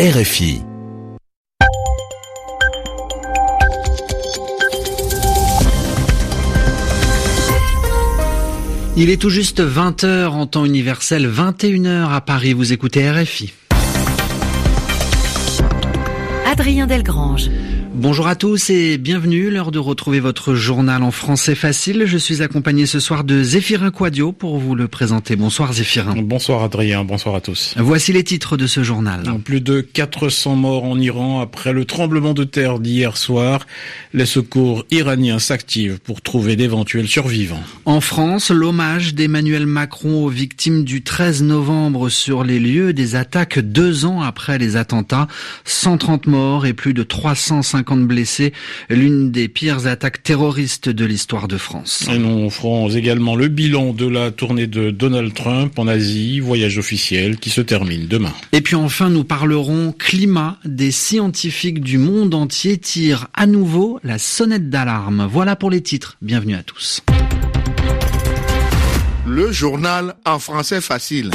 RFI. Il est tout juste 20h en temps universel, 21h à Paris. Vous écoutez RFI. Adrien Delgrange. Bonjour à tous et bienvenue. L'heure de retrouver votre journal en français facile. Je suis accompagné ce soir de Zéphirin Quadio pour vous le présenter. Bonsoir Zéphirin. Bonsoir Adrien, bonsoir à tous. Voici les titres de ce journal. Plus de 400 morts en Iran après le tremblement de terre d'hier soir. Les secours iraniens s'activent pour trouver d'éventuels survivants. En France, l'hommage d'Emmanuel Macron aux victimes du 13 novembre sur les lieux des attaques deux ans après les attentats. 130 morts et plus de 350 blessés, l'une des pires attaques terroristes de l'histoire de France. Et nous ferons également le bilan de la tournée de Donald Trump en Asie, voyage officiel qui se termine demain. Et puis enfin, nous parlerons climat. Des scientifiques du monde entier tirent à nouveau la sonnette d'alarme. Voilà pour les titres. Bienvenue à tous. Le journal en français facile.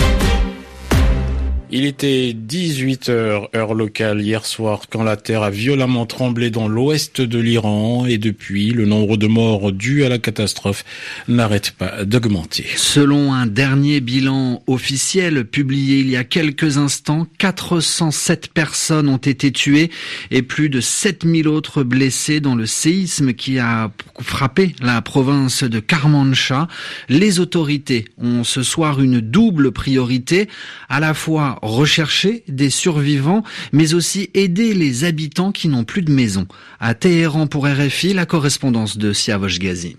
Il était 18 heures heure locale hier soir quand la terre a violemment tremblé dans l'ouest de l'Iran et depuis le nombre de morts dus à la catastrophe n'arrête pas d'augmenter. Selon un dernier bilan officiel publié il y a quelques instants, 407 personnes ont été tuées et plus de 7000 autres blessés dans le séisme qui a frappé la province de Karmanshah. Les autorités ont ce soir une double priorité, à la fois rechercher des survivants, mais aussi aider les habitants qui n'ont plus de maison. À Téhéran pour RFI, la correspondance de Siavosh Ghazi.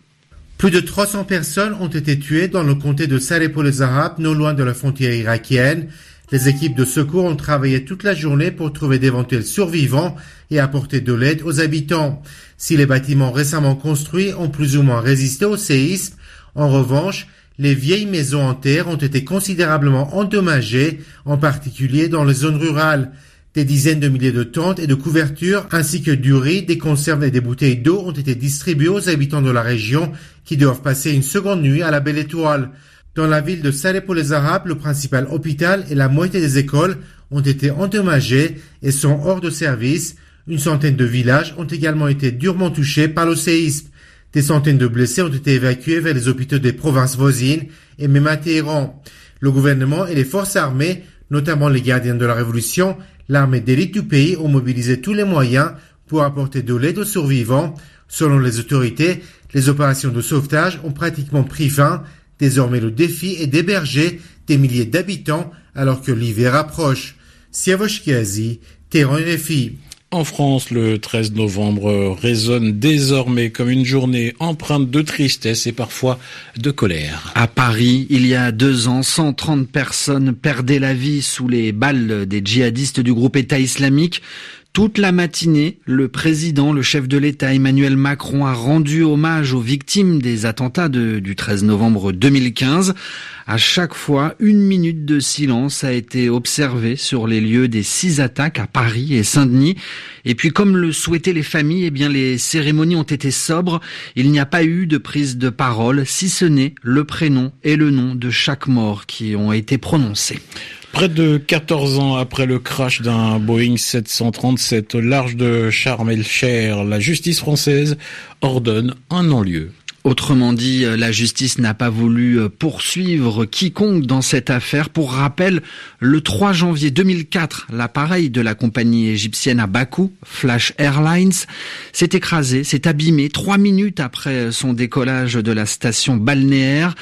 Plus de 300 personnes ont été tuées dans le comté de Sarepo les Arabes, non loin de la frontière irakienne. Les équipes de secours ont travaillé toute la journée pour trouver d'éventuels survivants et apporter de l'aide aux habitants. Si les bâtiments récemment construits ont plus ou moins résisté au séisme, en revanche, les vieilles maisons en terre ont été considérablement endommagées, en particulier dans les zones rurales. Des dizaines de milliers de tentes et de couvertures, ainsi que du riz, des conserves et des bouteilles d'eau ont été distribuées aux habitants de la région qui doivent passer une seconde nuit à la Belle Étoile. Dans la ville de Salé pour les Arabes, le principal hôpital et la moitié des écoles ont été endommagés et sont hors de service. Une centaine de villages ont également été durement touchés par le séisme. Des centaines de blessés ont été évacués vers les hôpitaux des provinces voisines et même à Téhéran. Le gouvernement et les forces armées, notamment les gardiens de la révolution, l'armée d'élite du pays ont mobilisé tous les moyens pour apporter de l'aide aux survivants. Selon les autorités, les opérations de sauvetage ont pratiquement pris fin. Désormais, le défi est d'héberger des milliers d'habitants alors que l'hiver approche. Siavosh Téhéran RFI. En France, le 13 novembre résonne désormais comme une journée empreinte de tristesse et parfois de colère. À Paris, il y a deux ans, 130 personnes perdaient la vie sous les balles des djihadistes du groupe État islamique. Toute la matinée, le président, le chef de l'État Emmanuel Macron a rendu hommage aux victimes des attentats du 13 novembre 2015. À chaque fois, une minute de silence a été observée sur les lieux des six attaques à Paris et Saint-Denis. Et puis, comme le souhaitaient les familles, eh bien, les cérémonies ont été sobres. Il n'y a pas eu de prise de parole, si ce n'est le prénom et le nom de chaque mort qui ont été prononcés. Près de 14 ans après le crash d'un Boeing 737 au large de Sharm el-Sheikh, la justice française ordonne un non-lieu. Autrement dit, euh, la justice n'a pas voulu euh, poursuivre quiconque dans cette affaire. Pour rappel, le 3 janvier 2004, l'appareil de la compagnie égyptienne à Bakou, Flash Airlines, s'est écrasé, s'est abîmé trois minutes après son décollage de la station balnéaire.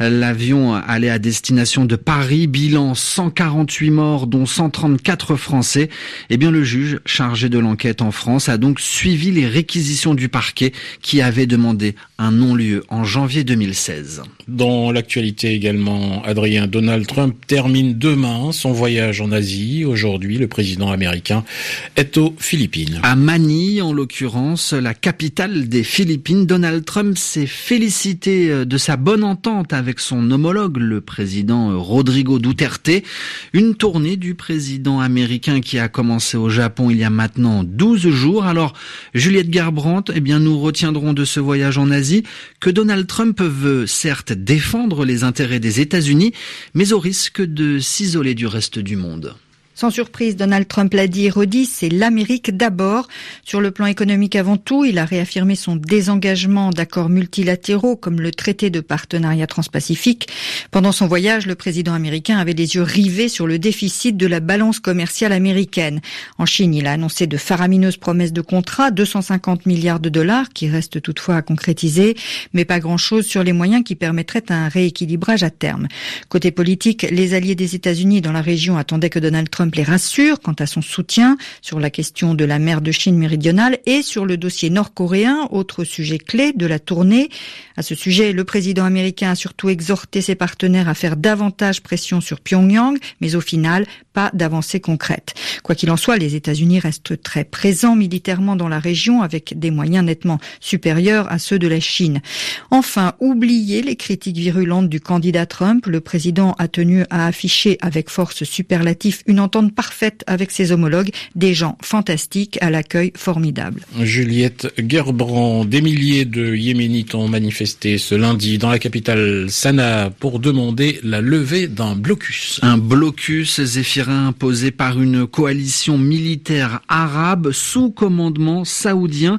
L'avion allait à destination de Paris, bilan 148 morts dont 134 Français. Eh bien, le juge chargé de l'enquête en France a donc suivi les réquisitions du parquet qui avait demandé un non-lieu en janvier 2016. Dans l'actualité également, Adrien Donald Trump termine demain son voyage en Asie. Aujourd'hui, le président américain est aux Philippines. À Manille, en l'occurrence, la capitale des Philippines, Donald Trump s'est félicité euh, de sa bonne entente avec son homologue, le président euh, Rodrigo Duterte. Une tournée du président américain qui a commencé au Japon il y a maintenant 12 jours. Alors, Juliette Garbrandt, eh bien, nous retiendrons de ce voyage en Asie que Donald Trump veut certes défendre les intérêts des États-Unis, mais au risque de s'isoler du reste du monde. Sans surprise, Donald Trump l'a dit et redit, c'est l'Amérique d'abord. Sur le plan économique avant tout, il a réaffirmé son désengagement d'accords multilatéraux comme le traité de partenariat transpacifique. Pendant son voyage, le président américain avait les yeux rivés sur le déficit de la balance commerciale américaine. En Chine, il a annoncé de faramineuses promesses de contrats, 250 milliards de dollars, qui restent toutefois à concrétiser, mais pas grand-chose sur les moyens qui permettraient un rééquilibrage à terme. Côté politique, les alliés des États-Unis dans la région attendaient que Donald Trump les rassure quant à son soutien sur la question de la mer de Chine méridionale et sur le dossier nord-coréen, autre sujet clé de la tournée. À ce sujet, le président américain a surtout exhorté ses partenaires à faire davantage pression sur Pyongyang, mais au final, pas d'avancée concrète. Quoi qu'il en soit, les États-Unis restent très présents militairement dans la région avec des moyens nettement supérieurs à ceux de la Chine. Enfin, oubliez les critiques virulentes du candidat Trump. Le président a tenu à afficher avec force superlative une entente parfaite avec ses homologues, des gens fantastiques à l'accueil formidable. Juliette Gerbrand, des milliers de Yéménites ont manifesté ce lundi dans la capitale Sanaa pour demander la levée d'un blocus. Un blocus zéphirin imposé par une coalition militaire arabe sous commandement saoudien.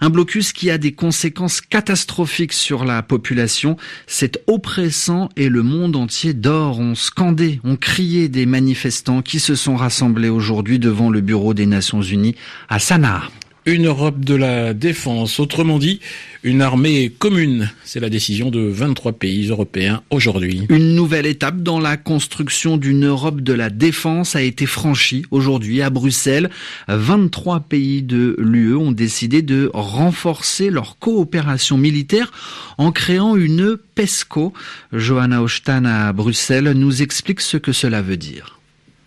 Un blocus qui a des conséquences catastrophiques sur la population. C'est oppressant et le monde entier dort. On scandait, on criait des manifestants qui se sont rassemblés aujourd'hui devant le bureau des Nations Unies à Sanaa. Une Europe de la défense, autrement dit, une armée commune. C'est la décision de 23 pays européens aujourd'hui. Une nouvelle étape dans la construction d'une Europe de la défense a été franchie aujourd'hui à Bruxelles. 23 pays de l'UE ont décidé de renforcer leur coopération militaire en créant une PESCO. Johanna Ostan à Bruxelles nous explique ce que cela veut dire.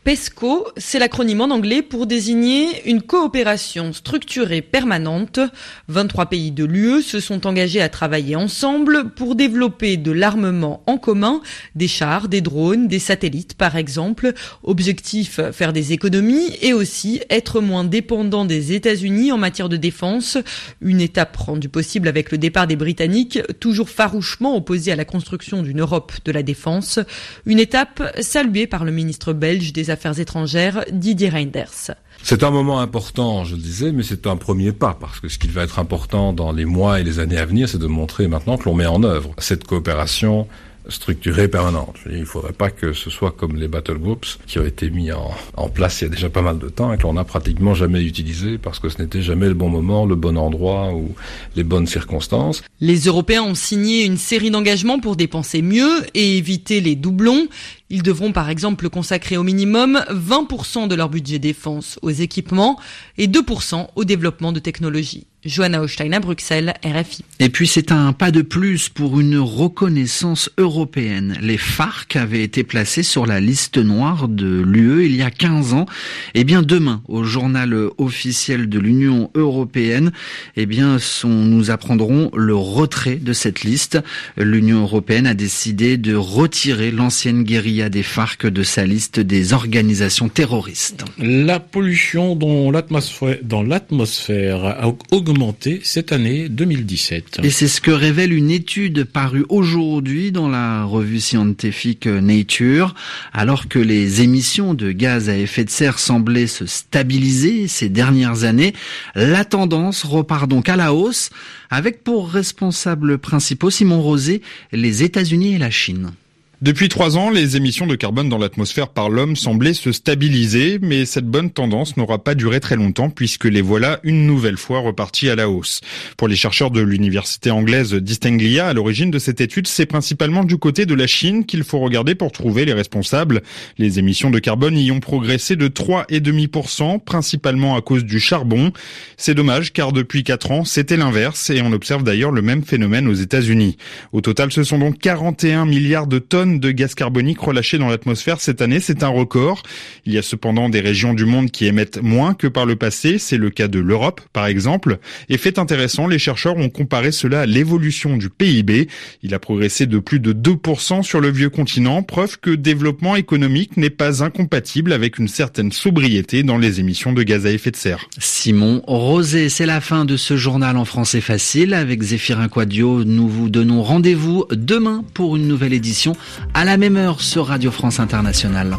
PESCO, c'est l'acronyme en anglais pour désigner une coopération structurée permanente. 23 pays de l'UE se sont engagés à travailler ensemble pour développer de l'armement en commun, des chars, des drones, des satellites par exemple. Objectif, faire des économies et aussi être moins dépendant des États-Unis en matière de défense. Une étape rendue possible avec le départ des Britanniques, toujours farouchement opposés à la construction d'une Europe de la défense. Une étape saluée par le ministre belge des Affaires Affaires étrangères, Didier Reinders. C'est un moment important, je le disais, mais c'est un premier pas, parce que ce qui va être important dans les mois et les années à venir, c'est de montrer maintenant que l'on met en œuvre cette coopération structurée permanente. Il ne faudrait pas que ce soit comme les battle groups qui ont été mis en, en place il y a déjà pas mal de temps et que l'on n'a pratiquement jamais utilisé parce que ce n'était jamais le bon moment, le bon endroit ou les bonnes circonstances. Les Européens ont signé une série d'engagements pour dépenser mieux et éviter les doublons. Ils devront par exemple consacrer au minimum 20% de leur budget défense aux équipements et 2% au développement de technologies. Johanna Hochstein à Bruxelles, RFI. Et puis c'est un pas de plus pour une reconnaissance européenne. Les FARC avaient été placés sur la liste noire de l'UE il y a 15 ans. Eh bien demain, au journal officiel de l'Union européenne, eh bien nous apprendrons le retrait de cette liste. L'Union européenne a décidé de retirer l'ancienne guérilla des FARC de sa liste des organisations terroristes. La pollution dans l'atmosphère a augmenté cette année 2017. Et c'est ce que révèle une étude parue aujourd'hui dans la revue scientifique Nature, alors que les émissions de gaz à effet de serre semblaient se stabiliser ces dernières années, la tendance repart donc à la hausse, avec pour responsables principaux Simon Rosé, les États-Unis et la Chine. Depuis trois ans, les émissions de carbone dans l'atmosphère par l'homme semblaient se stabiliser, mais cette bonne tendance n'aura pas duré très longtemps puisque les voilà une nouvelle fois repartis à la hausse. Pour les chercheurs de l'université anglaise d'Istanglia, à l'origine de cette étude, c'est principalement du côté de la Chine qu'il faut regarder pour trouver les responsables. Les émissions de carbone y ont progressé de 3,5%, principalement à cause du charbon. C'est dommage car depuis quatre ans, c'était l'inverse et on observe d'ailleurs le même phénomène aux États-Unis. Au total, ce sont donc 41 milliards de tonnes de gaz carbonique relâché dans l'atmosphère cette année. C'est un record. Il y a cependant des régions du monde qui émettent moins que par le passé. C'est le cas de l'Europe, par exemple. Et fait intéressant, les chercheurs ont comparé cela à l'évolution du PIB. Il a progressé de plus de 2% sur le vieux continent, preuve que développement économique n'est pas incompatible avec une certaine sobriété dans les émissions de gaz à effet de serre. Simon Rosé, c'est la fin de ce journal en français facile. Avec Zéphirin Quadio, nous vous donnons rendez-vous demain pour une nouvelle édition à la même heure sur Radio France Internationale.